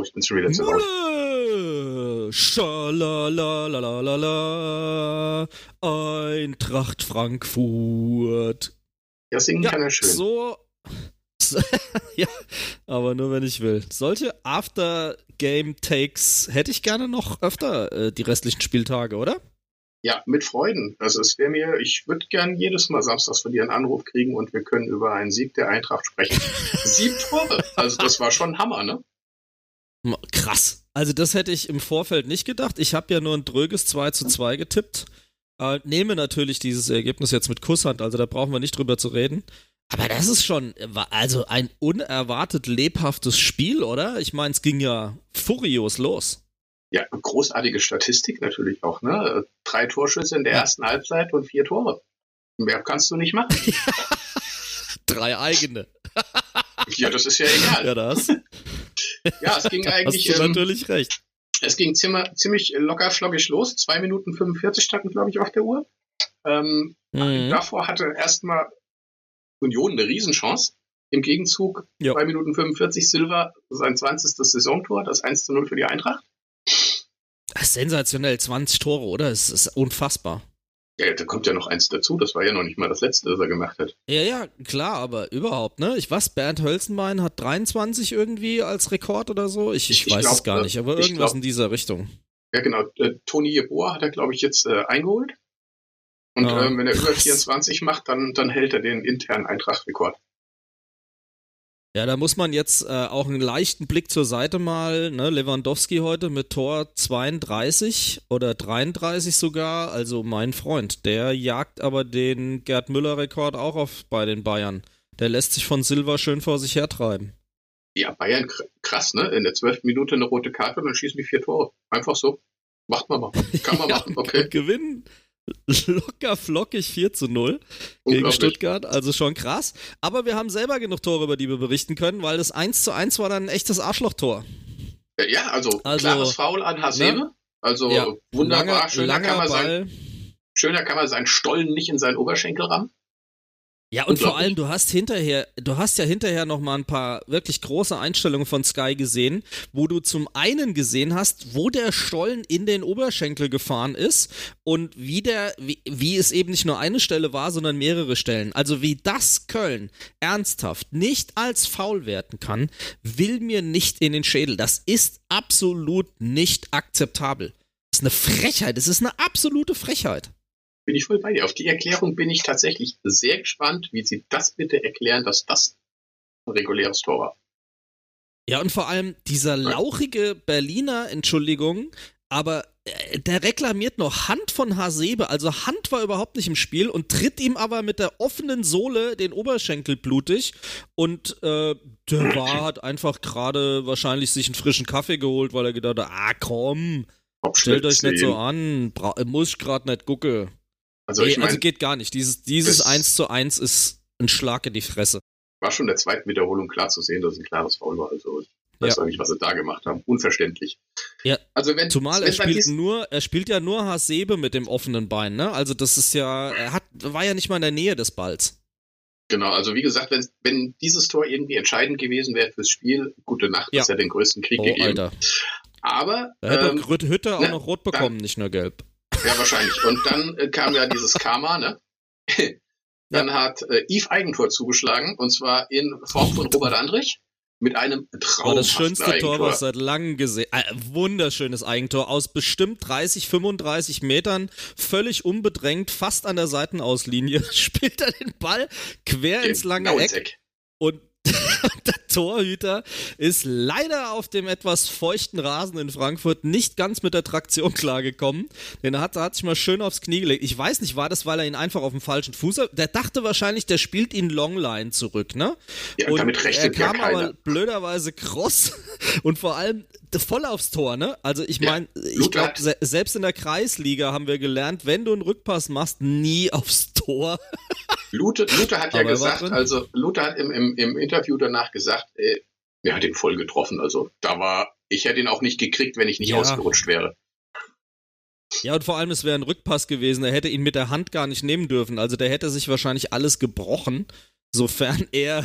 Oh, ich bin schon wieder zu laut. Schalalalalala, Eintracht Frankfurt. Ja, singen Ja, kann er schön. so. ja, aber nur wenn ich will. Solche After-Game-Takes hätte ich gerne noch öfter äh, die restlichen Spieltage, oder? Ja, mit Freuden. Also es wäre mir, ich würde gern jedes Mal samstags von dir einen Anruf kriegen und wir können über einen Sieg der Eintracht sprechen. Sieben Tore. Also das war schon ein Hammer, ne? Krass. Also das hätte ich im Vorfeld nicht gedacht. Ich habe ja nur ein dröges 2 zu 2 getippt. Äh, nehme natürlich dieses Ergebnis jetzt mit Kusshand, also da brauchen wir nicht drüber zu reden. Aber das ist schon, wa- also ein unerwartet lebhaftes Spiel, oder? Ich meine, es ging ja furios los. Ja, großartige Statistik natürlich auch, ne? Drei Torschüsse in der Ja. ersten Halbzeit und vier Tore. Mehr kannst du nicht machen. Drei eigene. Ja, das ist ja egal. Ja, das Ja, es ging hast eigentlich, du ähm, natürlich recht. es ging zimmer, ziemlich locker flockig los. Zwei Minuten 45 standen, glaube ich, auf der Uhr. Ähm, Mhm. Davor hatte erstmal Union eine Riesenchance. Im Gegenzug, Ja. 2 Minuten 45 Silva, sein 20. Saisontor, das 1 zu 0 für die Eintracht. Sensationell, 20 Tore, oder? Es ist unfassbar. Ja, da kommt ja noch eins dazu, das war ja noch nicht mal das letzte, das er gemacht hat. Ja, ja, klar, aber überhaupt, ne? Ich weiß, Bernd Hölzenbein hat 23 irgendwie als Rekord oder so. Ich, ich, Ich weiß glaub, es gar äh, nicht, aber irgendwas glaub- in dieser Richtung. Ja, genau. Äh, Toni Jeboa hat er, glaube ich, jetzt äh, eingeholt. Und Ah, ähm, wenn er über krass. 24 macht, dann, dann hält er den internen Eintracht-Rekord. Ja, da muss man jetzt äh, auch einen leichten Blick zur Seite mal, ne? Lewandowski heute mit Tor 32 oder 33 sogar, also mein Freund, der jagt aber den Gerd Müller-Rekord auch auf bei den Bayern. Der lässt sich von Silva schön vor sich hertreiben. Ja, Bayern kr- krass, ne? In der 12. Minute eine rote Karte und dann schießen die vier Tore. Einfach so. Macht man mal. Kann man Ja, machen, okay. Und gewinnen locker flockig 4 zu 0 gegen. Stuttgart, also schon krass. Aber wir haben selber genug Tore, über die wir berichten können, weil das 1 zu 1 war dann ein echtes Arschlochtor. Äh, Ja, also, Also, klares Foul an Hasebe. Also Ja, wunderbar. Langer, schöner, kann man sein, schöner kann man seinen Stollen nicht in seinen Oberschenkel rammen. Ja, und vor allem, du hast hinterher, du hast ja hinterher noch mal ein paar wirklich große Einstellungen von Sky gesehen, wo du zum einen gesehen hast, wo der Stollen in den Oberschenkel gefahren ist und wie der, wie, wie es eben nicht nur eine Stelle war, sondern mehrere Stellen. Also wie das Köln ernsthaft nicht als faul werten kann, will mir nicht in den Schädel. Das ist absolut nicht akzeptabel. Das ist eine Frechheit. Das ist eine absolute Frechheit. Bin ich voll bei dir. Auf die Erklärung bin ich tatsächlich sehr gespannt, wie sie das bitte erklären, dass das ein reguläres Tor war. Ja, und vor allem dieser lauchige Berliner, Entschuldigung, aber äh, der reklamiert noch Hand von Hasebe, also Hand war überhaupt nicht im Spiel und tritt ihm aber mit der offenen Sohle den Oberschenkel blutig und äh, der war hat einfach gerade wahrscheinlich sich einen frischen Kaffee geholt, weil er gedacht hat, ah komm, stellt euch nicht so an, muss ich gerade nicht gucke. Also Nee, ich meine, also geht gar nicht, dieses, dieses das- 1 zu 1 ist ein Schlag in die Fresse. war schon in der zweiten Wiederholung klar zu sehen, dass es ein klares Foul war. Also ich weiß Ja. auch nicht, was sie da gemacht haben. Unverständlich. Ja. Also wenn, Zumal wenn er dann spielt nur, er spielt ja nur Hasebe mit dem offenen Bein, ne? Also das ist ja, er hat, war ja nicht mal in der Nähe des Balls. Genau, also wie gesagt, wenn, wenn dieses Tor irgendwie entscheidend gewesen wäre fürs Spiel, gute Nacht, Ja. das hätte den größten Krieg Oh, gegeben. Alter. Aber Da hätte ähm, Hütter auch ne, noch rot bekommen, nicht nur gelb. Ja wahrscheinlich. Und dann äh, kam ja dieses Karma, ne? Dann hat äh, Yves Eigentor zugeschlagen und zwar in Form von Robert Andrich mit einem War traumhaften das schönste Eigentor. Tor, was seit langem gesehen äh, Wunderschönes Eigentor aus bestimmt 30, 35 Metern, völlig unbedrängt, fast an der Seitenauslinie, spielt er den Ball quer ins lange Eck. Und der Torhüter ist leider auf dem etwas feuchten Rasen in Frankfurt nicht ganz mit der Traktion klargekommen. Den hat, hat sich mal schön aufs Knie gelegt. Ich weiß nicht, war das, weil er ihn einfach auf dem falschen Fuß hat? Der dachte wahrscheinlich, der spielt ihn Longline zurück, ne? Ja, und damit er rechnet ja kam aber keiner. blöderweise kross und vor allem voll aufs Tor, ne? Also ich Ja, meine, ich Luther glaube, se selbst in der Kreisliga haben wir gelernt, wenn du einen Rückpass machst, nie aufs Tor. Luther, Luther hat ja Aber er gesagt, also Luther hat im, im, im Interview danach gesagt, äh, er hat ihn voll getroffen. Also da war, ich hätte ihn auch nicht gekriegt, wenn ich nicht Ja. ausgerutscht wäre. Ja, und vor allem, es wäre ein Rückpass gewesen. Er hätte ihn mit der Hand gar nicht nehmen dürfen. Also der hätte sich wahrscheinlich alles gebrochen, sofern er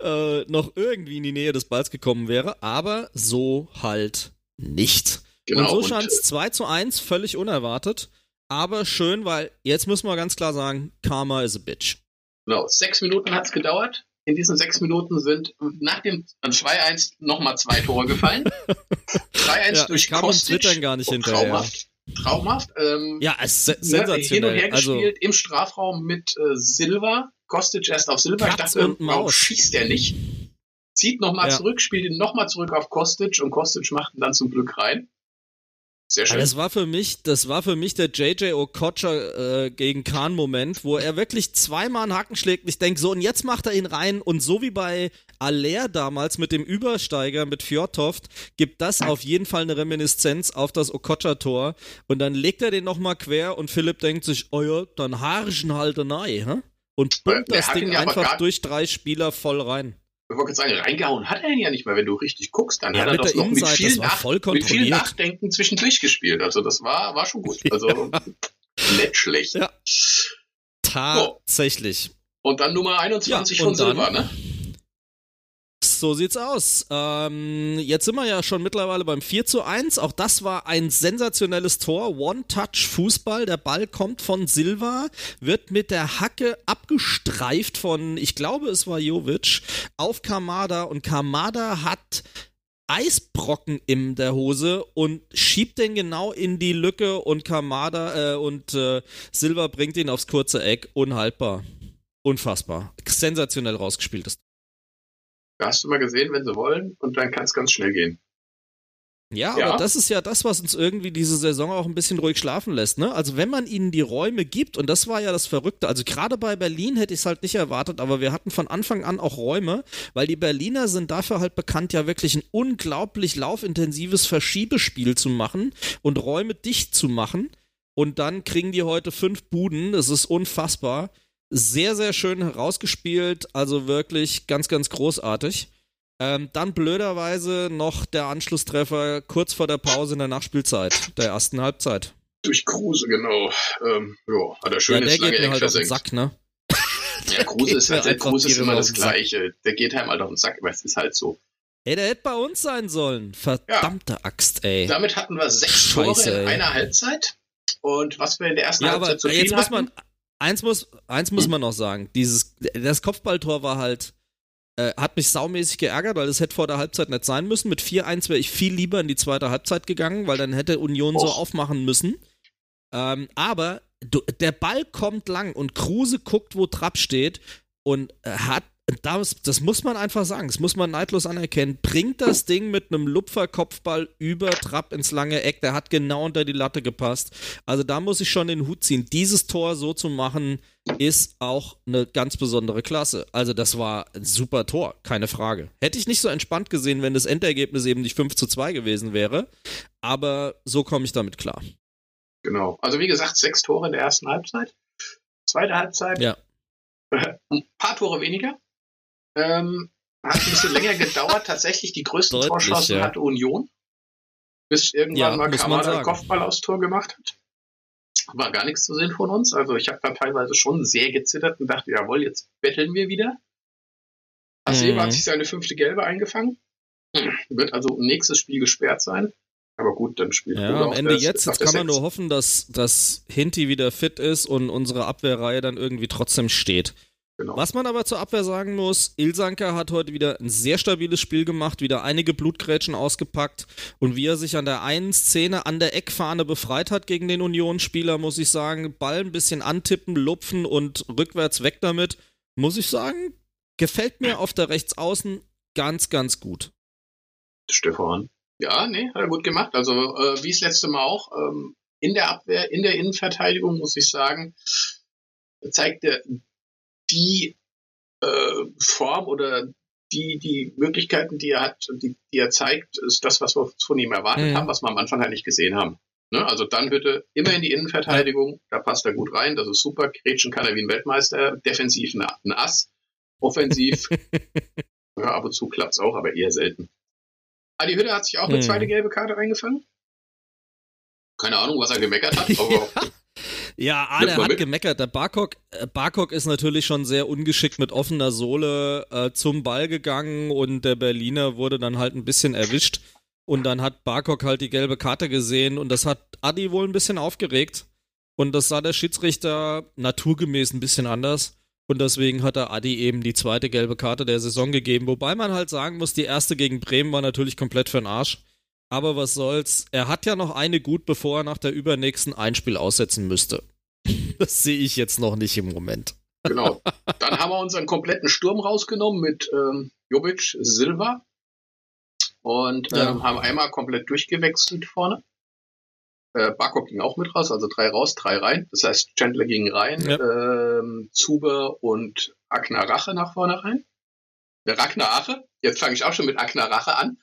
äh, noch irgendwie in die Nähe des Balls gekommen wäre, aber so halt nicht. Genau, und so stand es 2 zu 1, völlig unerwartet, aber schön, weil jetzt müssen wir ganz klar sagen, Karma is a bitch. Genau, sechs Minuten hat es gedauert. In diesen sechs Minuten sind nach dem 2-1 nochmal zwei Tore gefallen. 3-1 ja, durch kann Kostic. Kann gar nicht hinterher. Traumhaft. Traumhaft. Ähm, ja, es ist sensationell. Hin und her also, gespielt im Strafraum mit äh, Silva. Kostic erst auf Silva. ich dachte, warum schießt der nicht? Zieht nochmal ja. zurück, spielt ihn nochmal zurück auf Kostic und Kostic macht ihn dann zum Glück rein. Sehr schön. Das war für mich, das war für mich der JJ Okocha äh, gegen Kahn Moment, wo er wirklich zweimal einen Haken schlägt. Ich denke so, und jetzt macht er ihn rein und so wie bei Aller damals mit dem Übersteiger mit Fjordtoft, gibt das auf jeden Fall eine Reminiszenz auf das Okocha-Tor. Und dann legt er den nochmal quer und Philipp denkt sich, oh ja, dann harschen halt rein, hä? Und pumpt das Ding einfach durch drei Spieler voll rein ich wollte sagen, reingehauen hat er ihn ja nicht mehr, wenn du richtig guckst. Dann ja, hat er das noch mit viel, nach, mit viel Nachdenken zwischendurch gespielt. Also das war, war schon gut. Also nicht schlecht. Ja. Tatsächlich. Und dann Nummer 21 ja, von Silva, ne? So sieht's aus. Ähm, jetzt sind wir ja schon mittlerweile beim 4 zu 1. Auch das war ein sensationelles Tor. One-Touch-Fußball. Der Ball kommt von Silva, wird mit der Hacke abgestreift von, ich glaube, es war Jovic, auf Kamada. Und Kamada hat Eisbrocken in der Hose und schiebt den genau in die Lücke und Kamada äh, und äh, Silva bringt ihn aufs kurze Eck. Unhaltbar. Unfassbar. Sensationell rausgespieltes da hast du mal gesehen, wenn sie wollen, und dann kann es ganz schnell gehen. Ja, ja, aber das ist ja das, was uns irgendwie diese Saison auch ein bisschen ruhig schlafen lässt. Ne? Also wenn man ihnen die Räume gibt, und das war ja das Verrückte, also gerade bei Berlin hätte ich es halt nicht erwartet, aber wir hatten von Anfang an auch Räume, weil die Berliner sind dafür halt bekannt, ja wirklich ein unglaublich laufintensives Verschiebespiel zu machen und Räume dicht zu machen. Und dann kriegen die heute fünf Buden, das ist unfassbar sehr, sehr schön herausgespielt, also wirklich ganz, ganz großartig. Ähm, dann blöderweise noch der Anschlusstreffer kurz vor der Pause in der Nachspielzeit, der ersten Halbzeit. Durch Kruse, genau. Ähm, jo, hat er schön ja, der geht mir halt auf den Sack, ne? Ja, Kruse ist halt, Kruse ist immer das Gleiche. Der geht halt auf den Sack, aber es ist halt so. Ey, der hätte bei uns sein sollen. Verdammte ja. Axt, ey. Damit hatten wir sechs Scheiße, Tore in ey. einer Halbzeit. Und was wir in der ersten ja, Halbzeit zu viel jetzt hatten, muss man eins muss, eins muss man noch sagen. Dieses, das Kopfballtor war halt, äh, hat mich saumäßig geärgert, weil es hätte vor der Halbzeit nicht sein müssen. Mit 4-1 wäre ich viel lieber in die zweite Halbzeit gegangen, weil dann hätte Union so aufmachen müssen. Ähm, aber du, der Ball kommt lang und Kruse guckt, wo Trapp steht und äh, hat das, das muss man einfach sagen, das muss man neidlos anerkennen. Bringt das Ding mit einem Lupferkopfball über Trapp ins lange Eck, der hat genau unter die Latte gepasst. Also da muss ich schon den Hut ziehen. Dieses Tor so zu machen, ist auch eine ganz besondere Klasse. Also das war ein super Tor, keine Frage. Hätte ich nicht so entspannt gesehen, wenn das Endergebnis eben nicht 5 zu 2 gewesen wäre. Aber so komme ich damit klar. Genau. Also wie gesagt, sechs Tore in der ersten Halbzeit. Zweite Halbzeit. Ja. Ein paar Tore weniger. Ähm, hat ein bisschen länger gedauert. Tatsächlich die größten Deutlich, Torschancen ja. hatte Union. Bis irgendwann ja, mal Kamada Kopfball aufs Tor gemacht hat. War gar nichts zu sehen von uns. Also ich habe da teilweise schon sehr gezittert und dachte, jawohl, jetzt betteln wir wieder. Hasebe mhm. hat sich seine fünfte Gelbe eingefangen. Hm, wird also nächstes Spiel gesperrt sein. Aber gut, dann spielt Ja, am Ende jetzt, jetzt kann man nur hoffen, dass, dass Hinti wieder fit ist und unsere Abwehrreihe dann irgendwie trotzdem steht. Genau. Was man aber zur Abwehr sagen muss, Ilsanker hat heute wieder ein sehr stabiles Spiel gemacht, wieder einige Blutgrätschen ausgepackt und wie er sich an der einen Szene an der Eckfahne befreit hat gegen den Unionsspieler, muss ich sagen, Ball ein bisschen antippen, lupfen und rückwärts weg damit, muss ich sagen, gefällt mir auf der Rechtsaußen ganz, ganz gut. Stefan. Ja, nee, hat er gut gemacht. Also äh, wie das letzte Mal auch, ähm, in der Abwehr, in der Innenverteidigung, muss ich sagen, zeigt er die äh, Form oder die, die Möglichkeiten, die er hat, die, die er zeigt, ist das, was wir von ihm erwartet mhm. haben, was wir am Anfang halt nicht gesehen haben. Ne? Also dann bitte immer in die Innenverteidigung, da passt er gut rein, das ist super. Gretchen kann er wie ein Weltmeister, defensiv ein, Ass, offensiv, ja, ab und zu klappt es auch, aber eher selten. Adi Hütte hat sich auch eine mhm. zweite gelbe Karte reingefangen. Keine Ahnung, was er gemeckert hat, aber Ja, der hat mit. gemeckert. Der Barkok, äh, Barkok ist natürlich schon sehr ungeschickt mit offener Sohle äh, zum Ball gegangen und der Berliner wurde dann halt ein bisschen erwischt. Und dann hat Barkok halt die gelbe Karte gesehen und das hat Adi wohl ein bisschen aufgeregt. Und das sah der Schiedsrichter naturgemäß ein bisschen anders. Und deswegen hat er Adi eben die zweite gelbe Karte der Saison gegeben. Wobei man halt sagen muss, die erste gegen Bremen war natürlich komplett für den Arsch. Aber was soll's. Er hat ja noch eine gut, bevor er nach der übernächsten Einspiel aussetzen müsste. Das sehe ich jetzt noch nicht im Moment. Genau. Dann haben wir unseren kompletten Sturm rausgenommen mit ähm, Jovic, Silva und ähm, ja. haben einmal komplett durchgewechselt vorne. Äh, Barkok ging auch mit raus, also drei raus, drei rein. Das heißt, Chandler ging rein, ja. ähm, Zuber und Agner Rache nach vorne rein. Der Ragnar Rache, jetzt fange ich auch schon mit Agner Rache an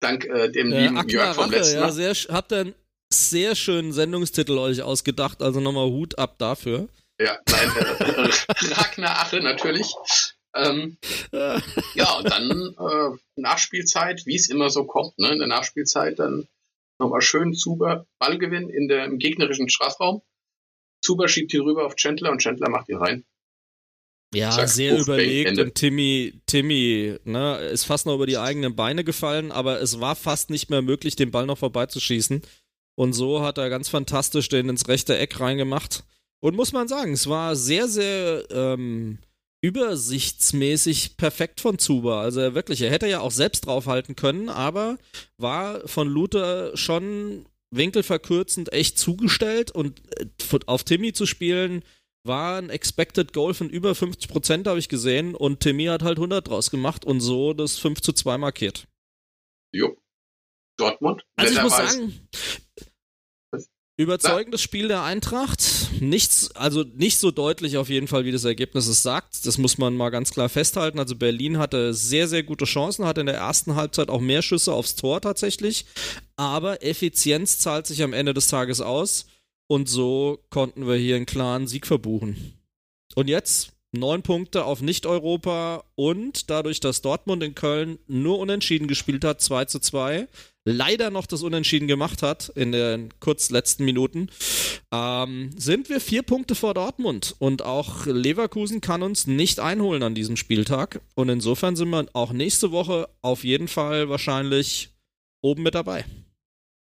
dank äh, dem äh, lieben Akna Jörg vom Rache, letzten Mal. Ja, sehr, habt ihr einen sehr schönen Sendungstitel euch ausgedacht, also nochmal Hut ab dafür. Ja, nein, äh, Ragnar Ache natürlich. Ähm, ja, und dann äh, Nachspielzeit, wie es immer so kommt, ne? in der Nachspielzeit dann nochmal schön Zuber, Ballgewinn in der, im gegnerischen Strafraum. Zuber schiebt ihn rüber auf Chandler und Chandler macht ihn rein. Ja, Zack, sehr überlegt und Timmy, Timmy, ne, ist fast noch über die eigenen Beine gefallen, aber es war fast nicht mehr möglich, den Ball noch vorbeizuschießen. Und so hat er ganz fantastisch den ins rechte Eck reingemacht. Und muss man sagen, es war sehr, sehr ähm, übersichtsmäßig perfekt von Zuba. Also wirklich, er hätte ja auch selbst draufhalten können, aber war von Luther schon winkelverkürzend echt zugestellt und äh, auf Timmy zu spielen, war ein Expected Goal von über 50 Prozent, habe ich gesehen. Und Timmy hat halt 100 draus gemacht und so das 5 zu 2 markiert. Jo. Dortmund? Also ich muss sagen, überzeugendes Spiel der Eintracht. Nichts, also nicht so deutlich auf jeden Fall, wie das Ergebnis es sagt. Das muss man mal ganz klar festhalten. Also Berlin hatte sehr, sehr gute Chancen, hatte in der ersten Halbzeit auch mehr Schüsse aufs Tor tatsächlich. Aber Effizienz zahlt sich am Ende des Tages aus. Und so konnten wir hier einen klaren Sieg verbuchen. Und jetzt neun Punkte auf Nicht-Europa und dadurch, dass Dortmund in Köln nur unentschieden gespielt hat, 2 zu 2, leider noch das Unentschieden gemacht hat in den kurz letzten Minuten, ähm, sind wir vier Punkte vor Dortmund und auch Leverkusen kann uns nicht einholen an diesem Spieltag und insofern sind wir auch nächste Woche auf jeden Fall wahrscheinlich oben mit dabei.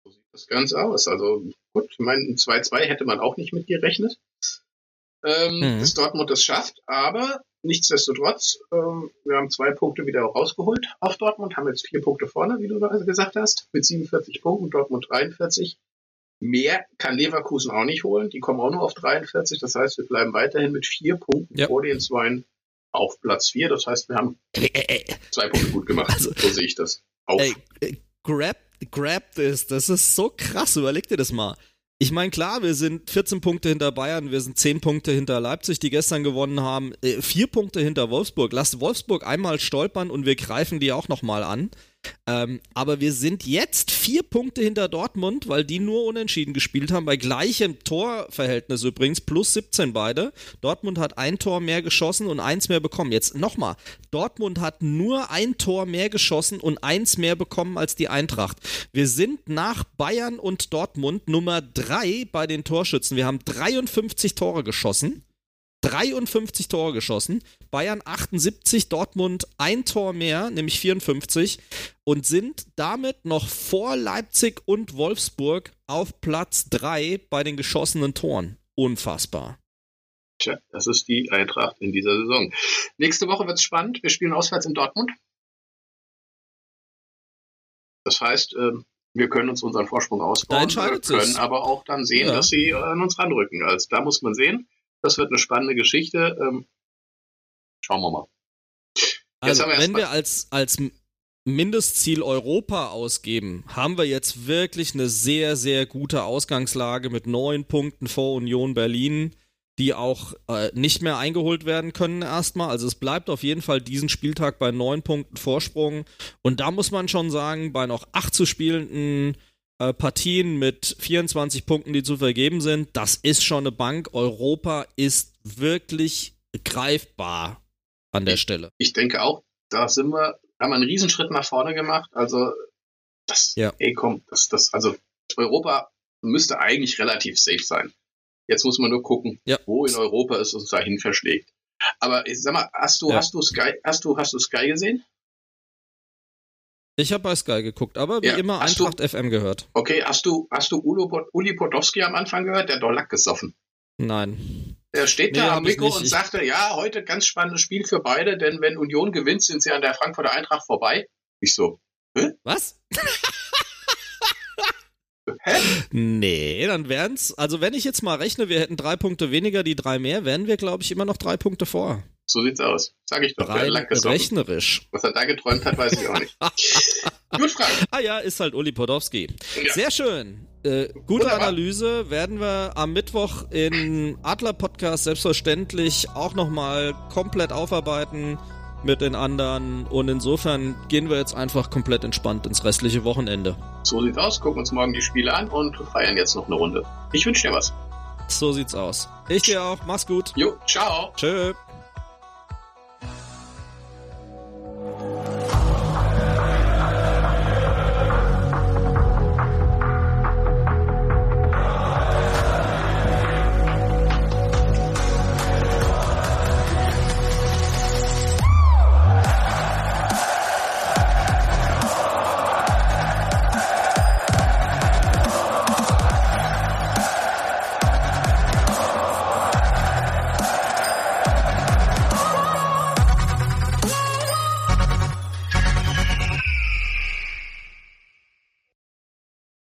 So sieht das Ganze aus. Also Gut, ich meine, ein 2-2 hätte man auch nicht mit gerechnet, ähm, mhm. dass Dortmund das schafft, aber nichtsdestotrotz, ähm, wir haben zwei Punkte wieder rausgeholt auf Dortmund, haben jetzt vier Punkte vorne, wie du gesagt hast, mit 47 Punkten, Dortmund 43. Mehr kann Leverkusen auch nicht holen, die kommen auch nur auf 43, das heißt, wir bleiben weiterhin mit vier Punkten ja. vor den zwei auf Platz 4, das heißt, wir haben zwei Punkte gut gemacht, also, so sehe ich das. Auf. Ey, grab Grab this. Das ist so krass. Überleg dir das mal. Ich meine, klar, wir sind 14 Punkte hinter Bayern, wir sind 10 Punkte hinter Leipzig, die gestern gewonnen haben, äh, 4 Punkte hinter Wolfsburg. Lass Wolfsburg einmal stolpern und wir greifen die auch nochmal an. Ähm, aber wir sind jetzt vier Punkte hinter Dortmund, weil die nur unentschieden gespielt haben, bei gleichem Torverhältnis übrigens, plus 17 beide. Dortmund hat ein Tor mehr geschossen und eins mehr bekommen. Jetzt nochmal, Dortmund hat nur ein Tor mehr geschossen und eins mehr bekommen als die Eintracht. Wir sind nach Bayern und Dortmund Nummer drei bei den Torschützen. Wir haben 53 Tore geschossen. 53 Tore geschossen. Bayern 78, Dortmund ein Tor mehr, nämlich 54 und sind damit noch vor Leipzig und Wolfsburg auf Platz 3 bei den geschossenen Toren. Unfassbar. Tja, das ist die Eintracht in dieser Saison. Nächste Woche wird es spannend. Wir spielen auswärts in Dortmund. Das heißt, ähm, wir können uns unseren Vorsprung ausbauen, wir können aber auch dann sehen, ja. dass sie an uns ranrücken. Also da muss man sehen. Das wird eine spannende Geschichte. Ähm, schauen wir mal. Jetzt also, wir wenn wir als, als Mindestziel Europa ausgeben, haben wir jetzt wirklich eine sehr, sehr gute Ausgangslage mit neun Punkten vor Union Berlin, die auch äh, nicht mehr eingeholt werden können erstmal. Also es bleibt auf jeden Fall diesen Spieltag bei neun Punkten Vorsprung. Und da muss man schon sagen, bei noch acht zu spielenden äh, Partien mit 24 Punkten, die zu vergeben sind, das ist schon eine Bank. Europa ist wirklich greifbar an der ich, Stelle. Ich denke auch, da sind wir, haben wir einen Riesenschritt nach vorne gemacht. Also, das, ja. ey, komm, das, das, also Europa müsste eigentlich relativ safe sein. Jetzt muss man nur gucken, Ja. wo in Europa es uns dahin verschlägt. Aber ich sag mal, hast du, Ja. hast du Sky, hast du, hast du Sky gesehen? Ich habe bei Sky geguckt, aber wie Ja, immer hast du- Eintracht FM gehört. Okay, hast du, hast du Ulo, Uli Podolski am Anfang gehört? Der hat doch Lack gesoffen. Nein. Der steht Nee, da am Mikro und sagte, ja, heute ganz spannendes Spiel für beide, denn wenn Union gewinnt, sind sie an der Frankfurter Eintracht vorbei. Ich so, Was? hä? Nee, dann wären's, also wenn ich jetzt mal rechne, wir hätten drei Punkte weniger, die drei mehr, wären wir, glaube ich, immer noch drei Punkte vor. So sieht's aus. Sag ich doch, Rein rechnerisch. Was er da geträumt hat, weiß ich auch nicht. Gut, Frank. Ah ja, ist halt Uli Podowski. Ja. Sehr schön. Äh, gute Wunderbar. Analyse werden wir am Mittwoch in Adler Podcast selbstverständlich auch nochmal komplett aufarbeiten mit den anderen und insofern gehen wir jetzt einfach komplett entspannt ins restliche Wochenende. So sieht's aus. Gucken uns morgen die Spiele an und feiern jetzt noch eine Runde. Ich wünsche dir was. So sieht's aus. Ich dir auch. Mach's gut. Jo, ciao. Tschö.